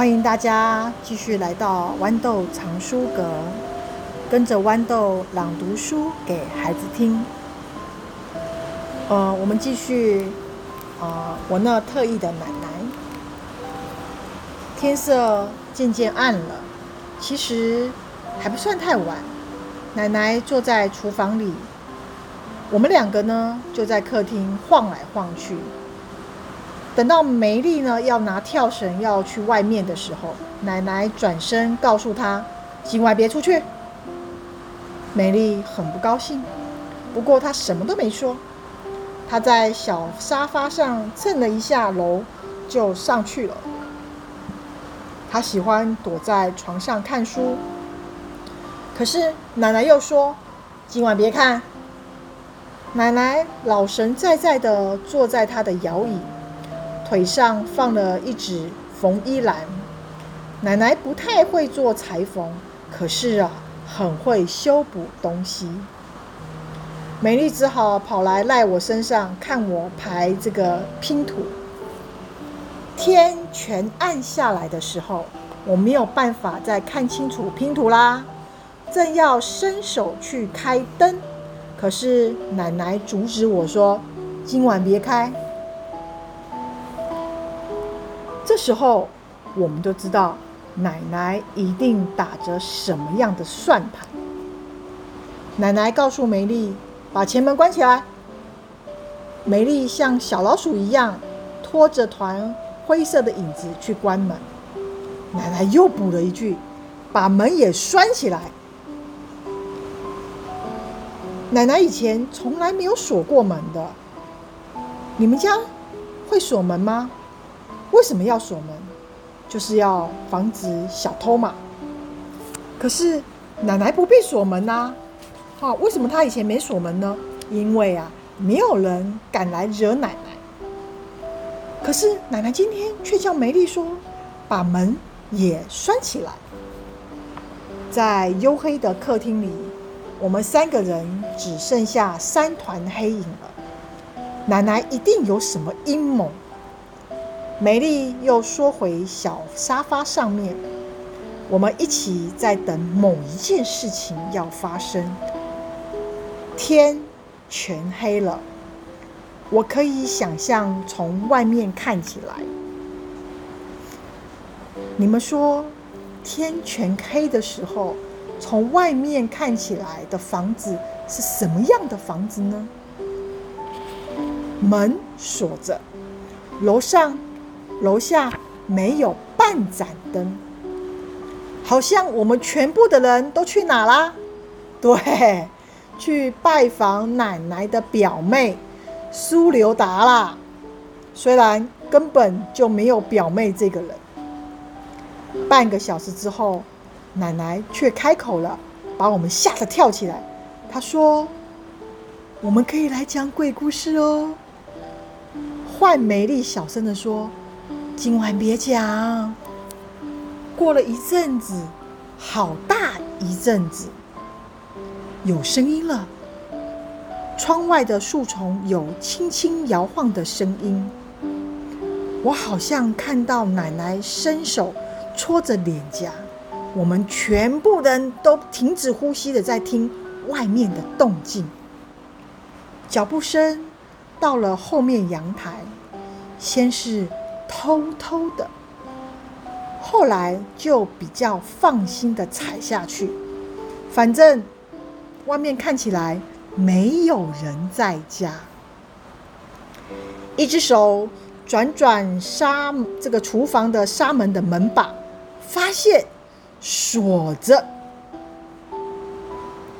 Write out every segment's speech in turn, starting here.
欢迎大家继续来到豌豆藏书阁，跟着豌豆朗读书给孩子听。呃，我们继续，呃，我那特意的奶奶。天色渐渐暗了，其实还不算太晚。奶奶坐在厨房里，我们两个呢就在客厅晃来晃去。等到梅丽呢要拿跳绳要去外面的时候，奶奶转身告诉她：“今晚别出去。”梅丽很不高兴，不过她什么都没说。她在小沙发上蹭了一下楼，就上去了。她喜欢躲在床上看书，可是奶奶又说：“今晚别看。”奶奶老神在在的坐在她的摇椅。腿上放了一只缝衣篮。奶奶不太会做裁缝，可是啊，很会修补东西。美丽只好跑来赖我身上，看我排这个拼图。天全暗下来的时候，我没有办法再看清楚拼图啦，正要伸手去开灯，可是奶奶阻止我说：“今晚别开。”时候，我们都知道奶奶一定打着什么样的算盘。奶奶告诉梅丽：“把前门关起来。”梅丽像小老鼠一样，拖着团灰色的影子去关门。奶奶又补了一句：“把门也拴起来。”奶奶以前从来没有锁过门的。你们家会锁门吗？为什么要锁门？就是要防止小偷嘛。可是奶奶不必锁门呐。啊，为什么她以前没锁门呢？因为啊，没有人敢来惹奶奶。可是奶奶今天却叫梅丽说，把门也拴起来。在黝黑的客厅里，我们三个人只剩下三团黑影了。奶奶一定有什么阴谋。美丽又缩回小沙发上面，我们一起在等某一件事情要发生。天全黑了，我可以想象从外面看起来。你们说，天全黑的时候，从外面看起来的房子是什么样的房子呢？门锁着，楼上。楼下没有半盏灯，好像我们全部的人都去哪啦？对，去拜访奶奶的表妹苏留达啦。虽然根本就没有表妹这个人。半个小时之后，奶奶却开口了，把我们吓得跳起来。她说：“我们可以来讲鬼故事哦。”换美丽小声地说。今晚别讲。过了一阵子，好大一阵子，有声音了。窗外的树丛有轻轻摇晃的声音。我好像看到奶奶伸手戳着脸颊。我们全部人都停止呼吸的在听外面的动静。脚步声到了后面阳台，先是。偷偷的，后来就比较放心的踩下去。反正外面看起来没有人在家。一只手转转沙这个厨房的沙门的门把，发现锁着。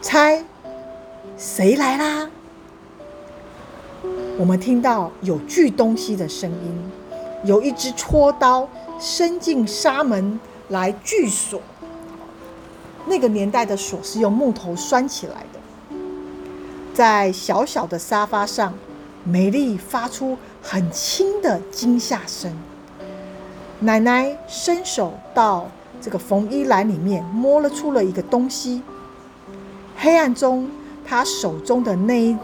猜谁来啦？我们听到有锯东西的声音。有一只戳刀伸进纱门来锯锁，那个年代的锁是用木头拴起来的。在小小的沙发上，美丽发出很轻的惊吓声。奶奶伸手到这个缝衣篮里面摸了出了一个东西。黑暗中，她手中的那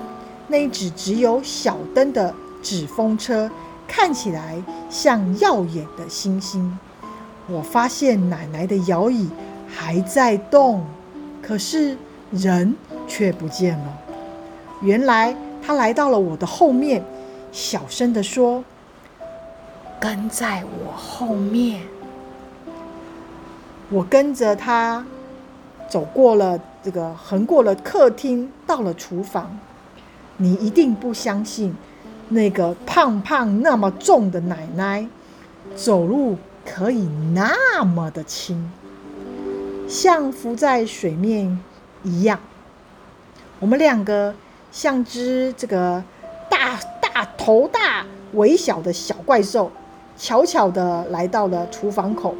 那一只只有小灯的纸风车。看起来像耀眼的星星，我发现奶奶的摇椅还在动，可是人却不见了。原来她来到了我的后面，小声地说：“跟在我后面。”我跟着她走过了这个，横过了客厅，到了厨房。你一定不相信，那个胖胖那么重的奶奶，走路可以那么的轻，像浮在水面一样。我们两个像只这个大大头大尾小的小怪兽，悄悄地来到了厨房口。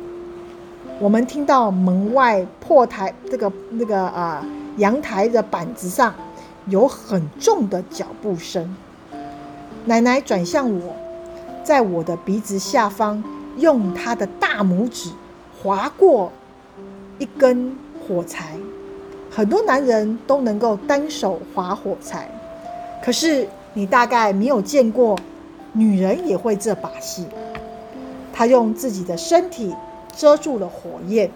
我们听到门外破台这个那个啊阳台的板子上。有很重的脚步声。奶奶转向我，在我的鼻子下方用她的大拇指划过一根火柴。很多男人都能够单手划火柴，可是你大概没有见过女人也会这把戏。她用自己的身体遮住了火焰，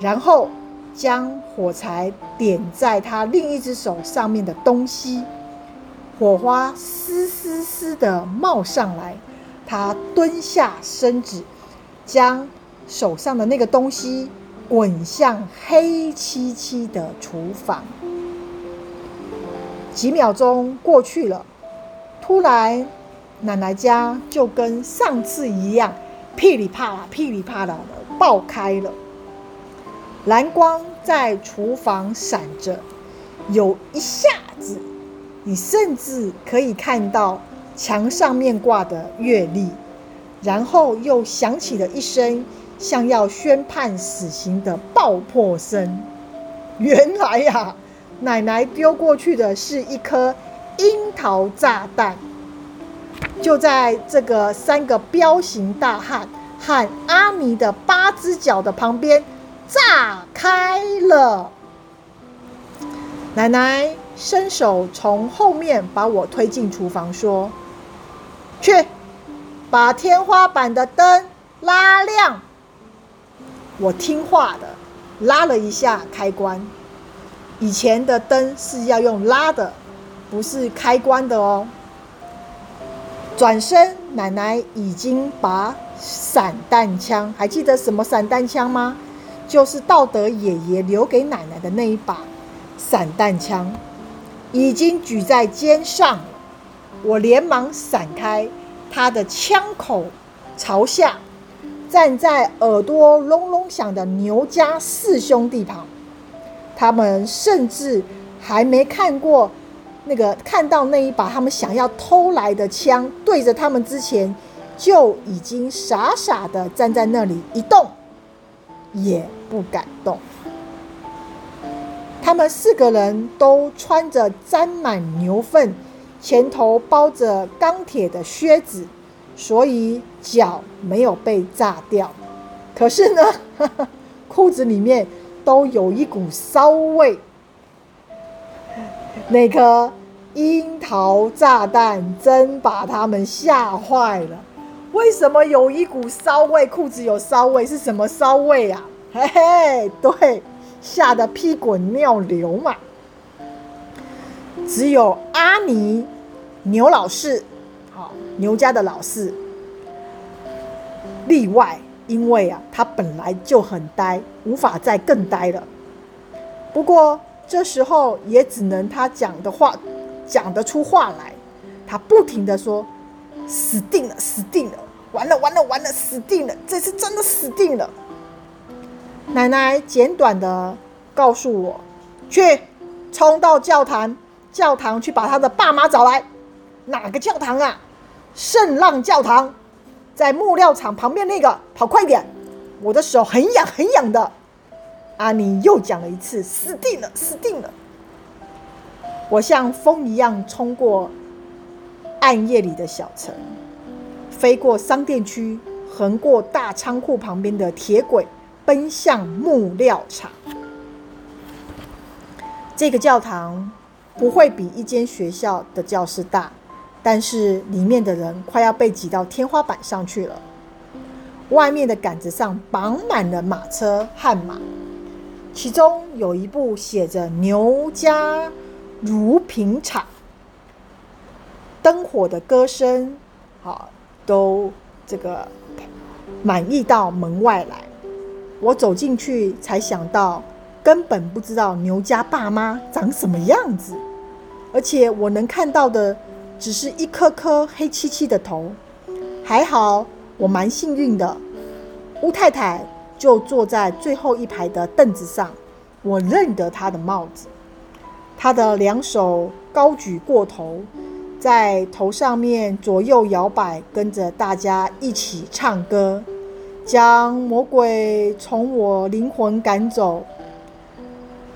然后。将火柴点在她另一只手上面的东西，火花嘶嘶嘶的冒上来。他蹲下身子，将手上的那个东西滚向黑漆漆的厨房。几秒钟过去了，突然，奶奶家就跟上次一样，噼里啪啦、噼里啪啦的爆开了。蓝光在厨房闪着，有一下子，你甚至可以看到墙上面挂的月历，然后又响起了一声像要宣判死刑的爆破声。原来呀、奶奶丢过去的是一颗樱桃炸弹，就在这个三个彪形大汉和阿尼的八只脚的旁边。炸开了！奶奶伸手从后面把我推进厨房，说：“去把天花板的灯拉亮。”我听话的拉了一下开关。以前的灯是要用拉的，不是开关的哦。转身，奶奶已经把散弹枪，还记得什么散弹枪吗？就是道德爷爷留给奶奶的那一把散弹枪，已经举在肩上。我连忙闪开，他的枪口朝下，站在耳朵隆隆响的牛家四兄弟旁。他们甚至还没看过那个看到那一把他们想要偷来的枪对着他们之前，就已经傻傻的站在那里一动。也不敢动。他们四个人都穿着沾满牛粪、前头包着钢铁的靴子，所以脚没有被炸掉。可是呢，裤子里面都有一股骚味。那颗樱桃炸弹真把他们吓坏了。为什么有一股骚味？裤子有骚味是什么骚味啊？嘿嘿，对，吓得屁滚尿流嘛。只有阿尼牛老四，好，牛家的老四例外，因为啊，他本来就很呆，无法再更呆了。不过这时候也只能他讲的话讲得出话来，他不停的说：“死定了，死定了。”完了完了完了，死定了！这次真的死定了。奶奶简短的告诉我：“去，冲到教堂，教堂去把他的爸妈找来。哪个教堂啊？圣浪教堂，在木料厂旁边那个。跑快点，我的手很痒很痒的。”阿尼又讲了一次：“死定了，死定了！”我像风一样冲过暗夜里的小城。飞过商店区，横过大仓库旁边的铁轨，奔向木料厂。这个教堂不会比一间学校的教室大，但是里面的人快要被挤到天花板上去了。外面的杆子上绑满了马车和马，其中有一部写着“牛家如品场”，灯火的歌声，好，都这个满溢到门外来。我走进去，才想到根本不知道牛家爸妈长什么样子，而且我能看到的只是一颗颗黑漆漆的头。还好。我蛮幸运的，乌太太就坐在最后一排的凳子上，我认得她的帽子。她的两手高举过头，在头上面左右摇摆，跟着大家一起唱歌，将魔鬼从我灵魂赶走，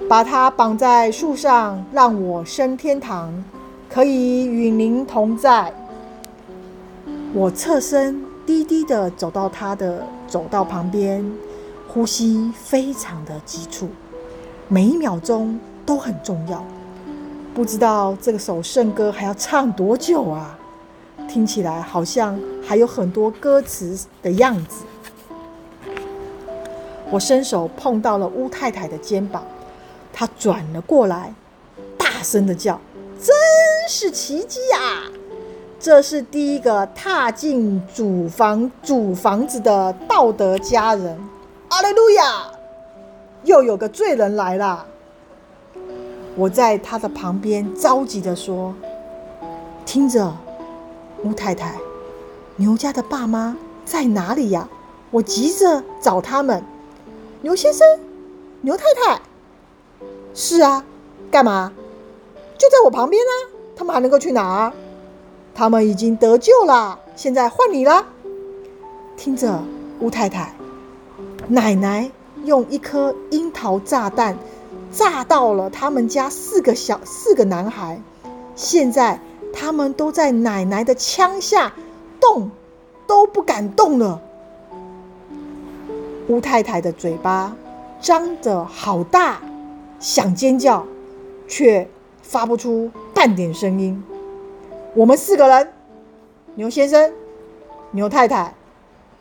把它绑在树上，让我升天堂，可以与您同在。我侧身。低低的走到他的走道旁边，呼吸非常的急促，每一秒钟都很重要。不知道这首圣歌还要唱多久啊？听起来好像还有很多歌词的样子。我伸手碰到了乌太太的肩膀，她转了过来，大声的叫：“真是奇迹呀！”这是第一个踏进主房主房子的道德佳人，阿雷路亚！又有个罪人来了。我在他的旁边着急的说：“听着，乌太太，牛家的爸妈在哪里呀？我急着找他们。牛先生，牛太太，是啊，干嘛？就在我旁边啊，他们还能够去哪儿？”他们已经得救了，现在换你了。听着，乌太太，奶奶用一颗樱桃炸弹炸到了他们家四个小四个男孩，现在他们都在奶奶的枪下，动都不敢动了。乌太太的嘴巴张得好大，想尖叫，却发不出半点声音。我们四个人，牛先生、牛太太、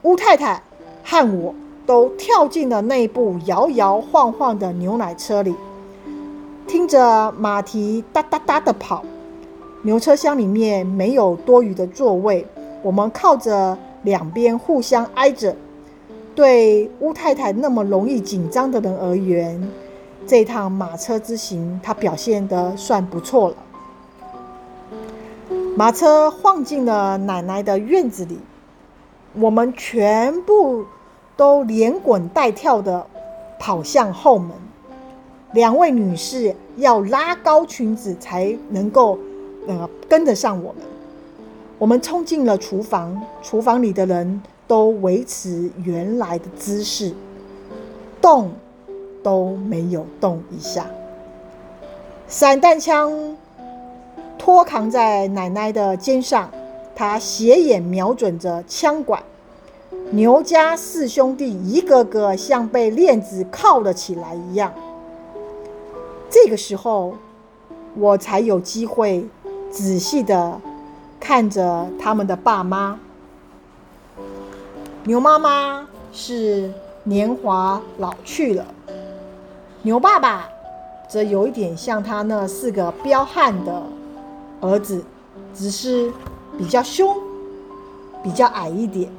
乌太太和我都跳进了那部摇摇晃晃的牛奶车里，听着马蹄哒哒哒的跑。牛车厢里面没有多余的座位，我们靠着两边互相挨着。对乌太太那么容易紧张的人而言，这趟马车之行，她表现得算不错了。马车晃进了奶奶的院子里，我们全部都连滚带跳地跑向后门。两位女士要拉高裙子才能够呃跟得上我们。我们冲进了厨房，厨房里的人都维持原来的姿势，动都没有动一下。散弹枪。托扛在奶奶的肩上，他斜眼瞄准着枪管。牛家四兄弟一个个像被链子铐了起来一样。这个时候，我才有机会仔细的看着他们的爸妈。牛妈妈是年华老去了，牛爸爸则有一点像他那四个彪悍的。儿子只是比较凶，比较矮一点。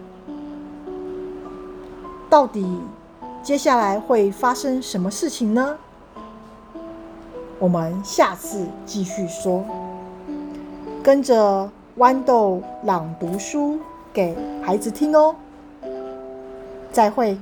到底接下来会发生什么事情呢？我们下次继续说。跟着豌豆朗读书给孩子听哦。再会。